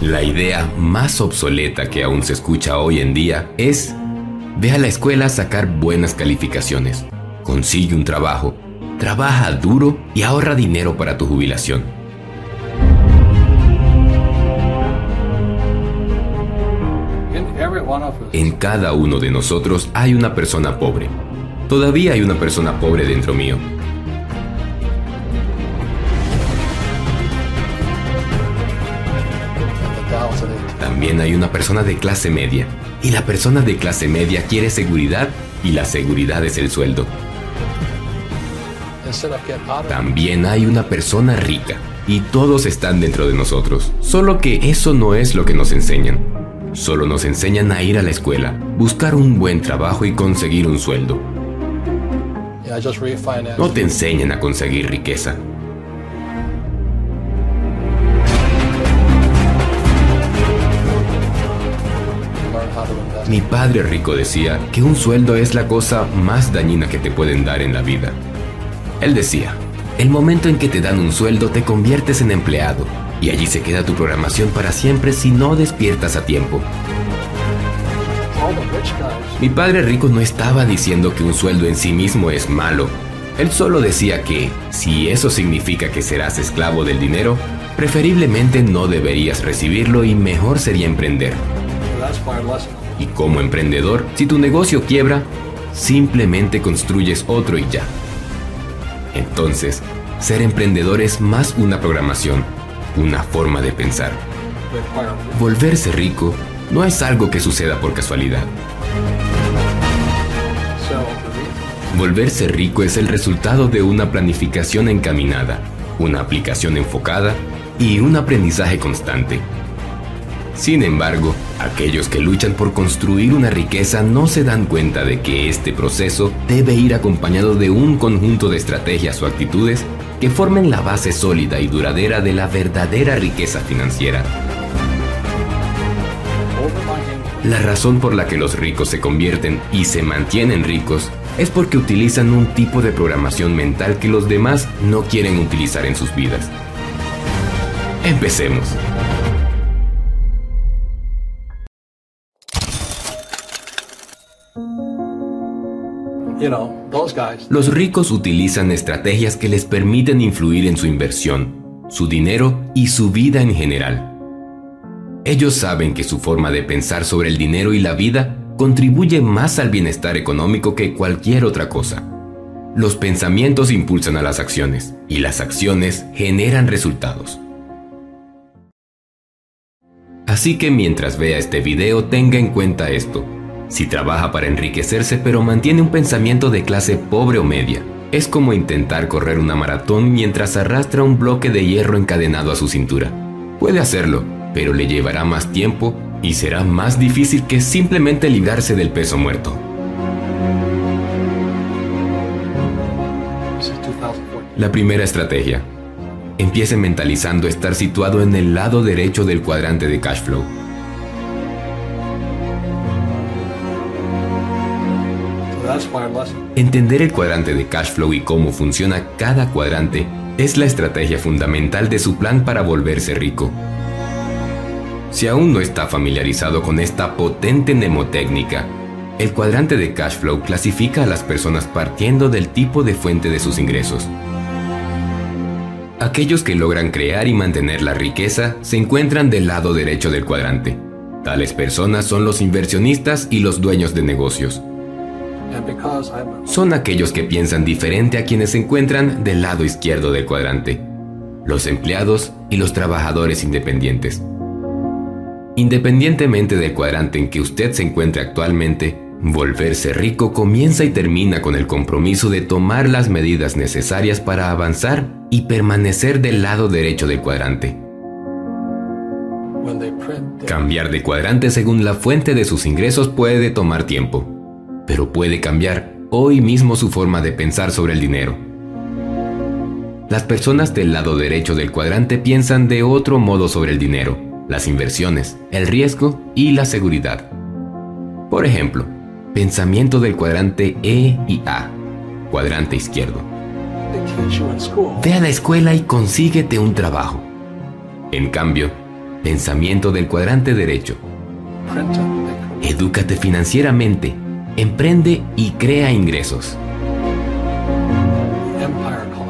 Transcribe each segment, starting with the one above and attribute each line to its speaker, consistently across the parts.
Speaker 1: La idea más obsoleta que aún se escucha hoy en día es, ve a la escuela a sacar buenas calificaciones, consigue un trabajo, trabaja duro y ahorra dinero para tu jubilación. En cada uno de nosotros hay una persona pobre. Todavía hay una persona pobre dentro mío. También hay una persona de clase media. Y la persona de clase media quiere seguridad y la seguridad es el sueldo. También hay una persona rica y todos están dentro de nosotros. Solo que eso no es lo que nos enseñan. Solo nos enseñan a ir a la escuela, buscar un buen trabajo y conseguir un sueldo. No te enseñan a conseguir riqueza. Mi padre rico decía que un sueldo es la cosa más dañina que te pueden dar en la vida. Él decía, el momento en que te dan un sueldo te conviertes en empleado y allí se queda tu programación para siempre si no despiertas a tiempo. Mi padre rico no estaba diciendo que un sueldo en sí mismo es malo. Él solo decía que, si eso significa que serás esclavo del dinero, preferiblemente no deberías recibirlo y mejor sería emprender. Y como emprendedor, si tu negocio quiebra, simplemente construyes otro y ya. Entonces, ser emprendedor es más una programación, una forma de pensar. Volverse rico no es algo que suceda por casualidad. Volverse rico es el resultado de una planificación encaminada, una aplicación enfocada y un aprendizaje constante. Sin embargo, aquellos que luchan por construir una riqueza no se dan cuenta de que este proceso debe ir acompañado de un conjunto de estrategias o actitudes que formen la base sólida y duradera de la verdadera riqueza financiera. La razón por la que los ricos se convierten y se mantienen ricos es porque utilizan un tipo de programación mental que los demás no quieren utilizar en sus vidas. Empecemos. Los ricos utilizan estrategias que les permiten influir en su inversión, su dinero y su vida en general. Ellos saben que su forma de pensar sobre el dinero y la vida contribuye más al bienestar económico que cualquier otra cosa. Los pensamientos impulsan a las acciones y las acciones generan resultados. Así que mientras vea este video tenga en cuenta esto. Si trabaja para enriquecerse pero mantiene un pensamiento de clase pobre o media, es como intentar correr una maratón mientras arrastra un bloque de hierro encadenado a su cintura. Puede hacerlo, pero le llevará más tiempo y será más difícil que simplemente librarse del peso muerto. La primera estrategia. Empiece mentalizando estar situado en el lado derecho del cuadrante de cash flow. Entender el cuadrante de cash flow y cómo funciona cada cuadrante es la estrategia fundamental de su plan para volverse rico. Si aún no está familiarizado con esta potente mnemotécnica, el cuadrante de cash flow clasifica a las personas partiendo del tipo de fuente de sus ingresos. Aquellos que logran crear y mantener la riqueza se encuentran del lado derecho del cuadrante. Tales personas son los inversionistas y los dueños de negocios. Son aquellos que piensan diferente a quienes se encuentran del lado izquierdo del cuadrante, los empleados y los trabajadores independientes. Independientemente del cuadrante en que usted se encuentre actualmente, volverse rico comienza y termina con el compromiso de tomar las medidas necesarias para avanzar y permanecer del lado derecho del cuadrante. Cambiar de cuadrante según la fuente de sus ingresos puede tomar tiempo pero puede cambiar hoy mismo su forma de pensar sobre el dinero. Las personas del lado derecho del cuadrante piensan de otro modo sobre el dinero, las inversiones, el riesgo y la seguridad. Por ejemplo, Pensamiento del cuadrante E y A, cuadrante izquierdo. Ve a la escuela y consíguete un trabajo. En cambio, pensamiento del cuadrante derecho. Edúcate financieramente, emprende y crea ingresos.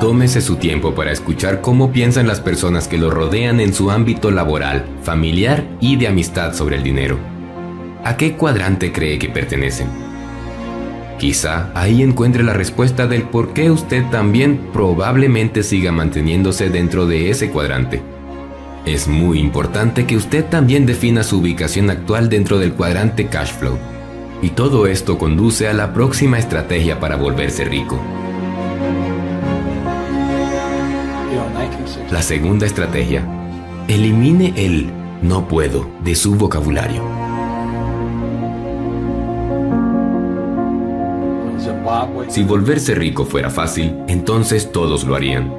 Speaker 1: Tómese su tiempo para escuchar cómo piensan las personas que lo rodean en su ámbito laboral, familiar y de amistad sobre el dinero. ¿A qué cuadrante cree que pertenecen? Quizá ahí encuentre la respuesta del por qué usted también probablemente siga manteniéndose dentro de ese cuadrante. Es muy importante que usted también defina su ubicación actual dentro del cuadrante cash flow. Y todo esto conduce a la próxima estrategia para volverse rico. La segunda estrategia. Elimine el no puedo de su vocabulario. Si volverse rico fuera fácil, entonces todos lo harían.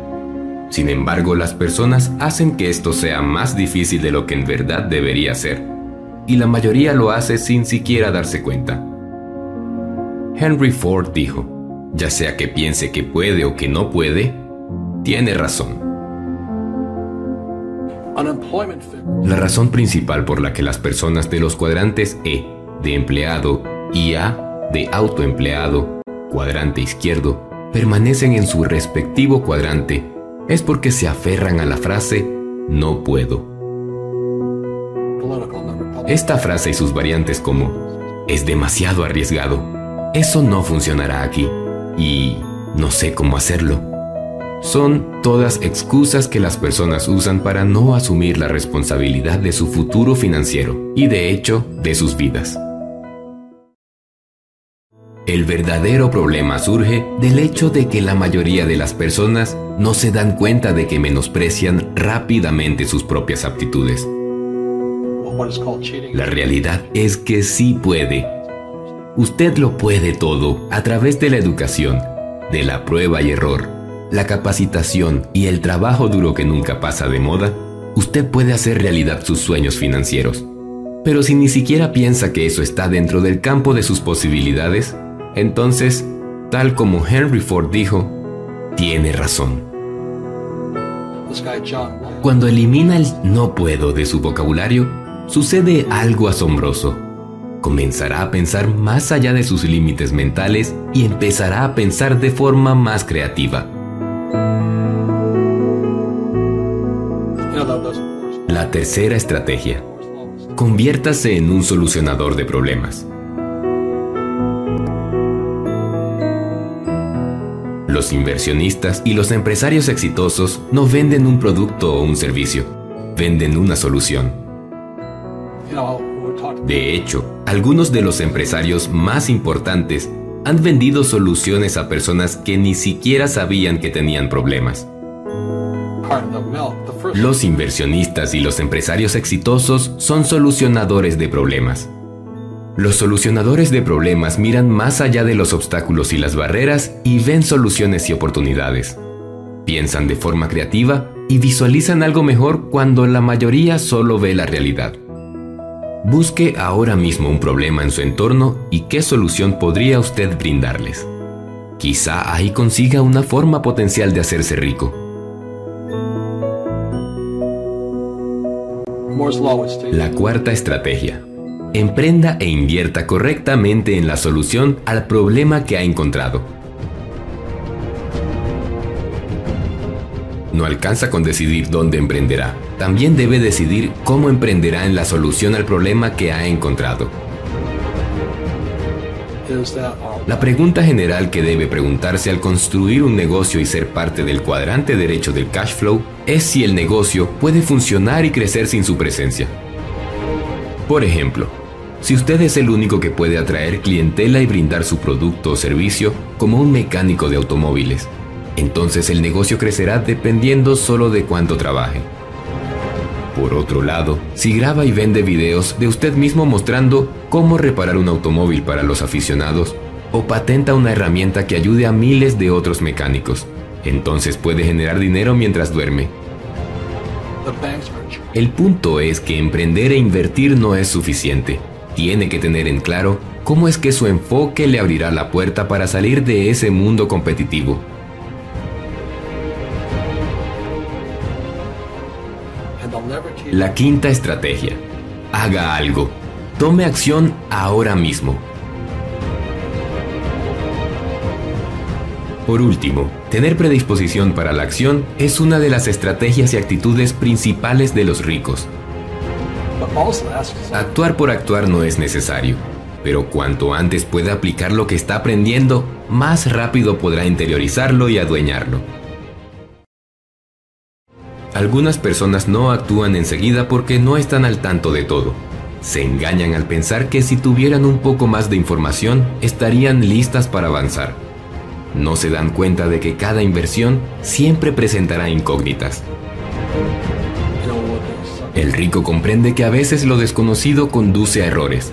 Speaker 1: Sin embargo, las personas hacen que esto sea más difícil de lo que en verdad debería ser, y la mayoría lo hace sin siquiera darse cuenta. Henry Ford dijo, ya sea que piense que puede o que no puede, tiene razón. La razón principal por la que las personas de los cuadrantes E, de empleado, y A, de autoempleado, cuadrante izquierdo, permanecen en su respectivo cuadrante es porque se aferran a la frase no puedo. Esta frase y sus variantes como es demasiado arriesgado, eso no funcionará aquí y no sé cómo hacerlo son todas excusas que las personas usan para no asumir la responsabilidad de su futuro financiero y de hecho de sus vidas. El verdadero problema surge del hecho de que la mayoría de las personas no se dan cuenta de que menosprecian rápidamente sus propias aptitudes. La realidad es que sí puede. Usted lo puede todo a través de la educación, de la prueba y error la capacitación y el trabajo duro que nunca pasa de moda, usted puede hacer realidad sus sueños financieros. Pero si ni siquiera piensa que eso está dentro del campo de sus posibilidades, entonces, tal como Henry Ford dijo, tiene razón. Cuando elimina el no puedo de su vocabulario, sucede algo asombroso. Comenzará a pensar más allá de sus límites mentales y empezará a pensar de forma más creativa. La tercera estrategia. Conviértase en un solucionador de problemas. Los inversionistas y los empresarios exitosos no venden un producto o un servicio, venden una solución. De hecho, algunos de los empresarios más importantes han vendido soluciones a personas que ni siquiera sabían que tenían problemas. Los inversionistas y los empresarios exitosos son solucionadores de problemas. Los solucionadores de problemas miran más allá de los obstáculos y las barreras y ven soluciones y oportunidades. Piensan de forma creativa y visualizan algo mejor cuando la mayoría solo ve la realidad. Busque ahora mismo un problema en su entorno y qué solución podría usted brindarles. Quizá ahí consiga una forma potencial de hacerse rico. La cuarta estrategia. Emprenda e invierta correctamente en la solución al problema que ha encontrado. No alcanza con decidir dónde emprenderá. También debe decidir cómo emprenderá en la solución al problema que ha encontrado. La pregunta general que debe preguntarse al construir un negocio y ser parte del cuadrante derecho del cash flow es si el negocio puede funcionar y crecer sin su presencia. Por ejemplo, si usted es el único que puede atraer clientela y brindar su producto o servicio como un mecánico de automóviles, entonces el negocio crecerá dependiendo solo de cuánto trabaje. Por otro lado, si graba y vende videos de usted mismo mostrando cómo reparar un automóvil para los aficionados, o patenta una herramienta que ayude a miles de otros mecánicos, entonces puede generar dinero mientras duerme. El punto es que emprender e invertir no es suficiente. Tiene que tener en claro cómo es que su enfoque le abrirá la puerta para salir de ese mundo competitivo. La quinta estrategia. Haga algo. Tome acción ahora mismo. Por último, tener predisposición para la acción es una de las estrategias y actitudes principales de los ricos. Actuar por actuar no es necesario, pero cuanto antes pueda aplicar lo que está aprendiendo, más rápido podrá interiorizarlo y adueñarlo. Algunas personas no actúan enseguida porque no están al tanto de todo. Se engañan al pensar que si tuvieran un poco más de información estarían listas para avanzar no se dan cuenta de que cada inversión siempre presentará incógnitas. El rico comprende que a veces lo desconocido conduce a errores.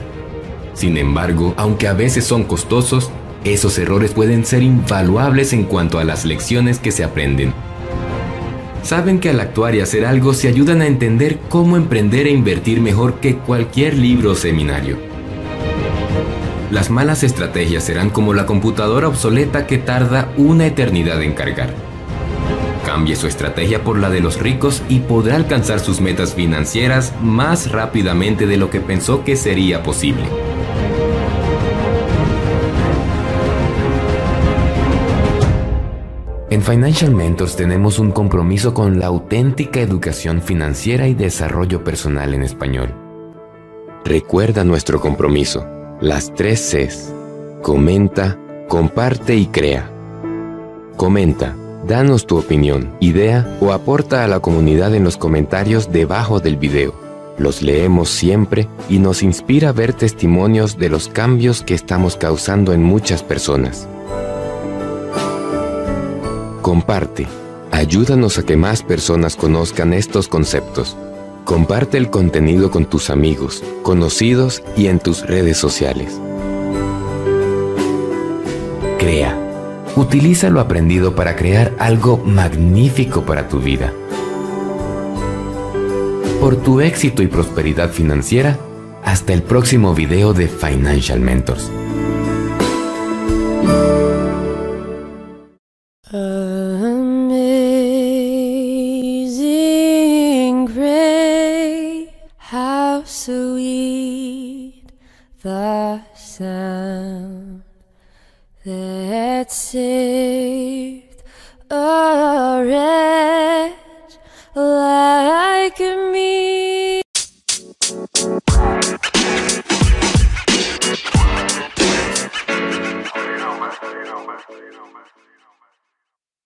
Speaker 1: Sin embargo, aunque a veces son costosos, esos errores pueden ser invaluables en cuanto a las lecciones que se aprenden. Saben que al actuar y hacer algo se ayudan a entender cómo emprender e invertir mejor que cualquier libro o seminario. Las malas estrategias serán como la computadora obsoleta que tarda una eternidad en cargar. Cambie su estrategia por la de los ricos y podrá alcanzar sus metas financieras más rápidamente de lo que pensó que sería posible. En Financial Mentors tenemos un compromiso con la auténtica educación financiera y desarrollo personal en español. Recuerda nuestro compromiso las tres Cs. Comenta, comparte y crea. Comenta, danos tu opinión, idea o aporta a la comunidad en los comentarios debajo del video. Los leemos siempre y nos inspira ver testimonios de los cambios que estamos causando en muchas personas. Comparte. Ayúdanos a que más personas conozcan estos conceptos. Comparte el contenido con tus amigos, conocidos y en tus redes sociales. Crea. Utiliza lo aprendido para crear algo magnífico para tu vida. Por tu éxito y prosperidad financiera, hasta el próximo video de Financial Mentors.
Speaker 2: The sound that saved a wretch.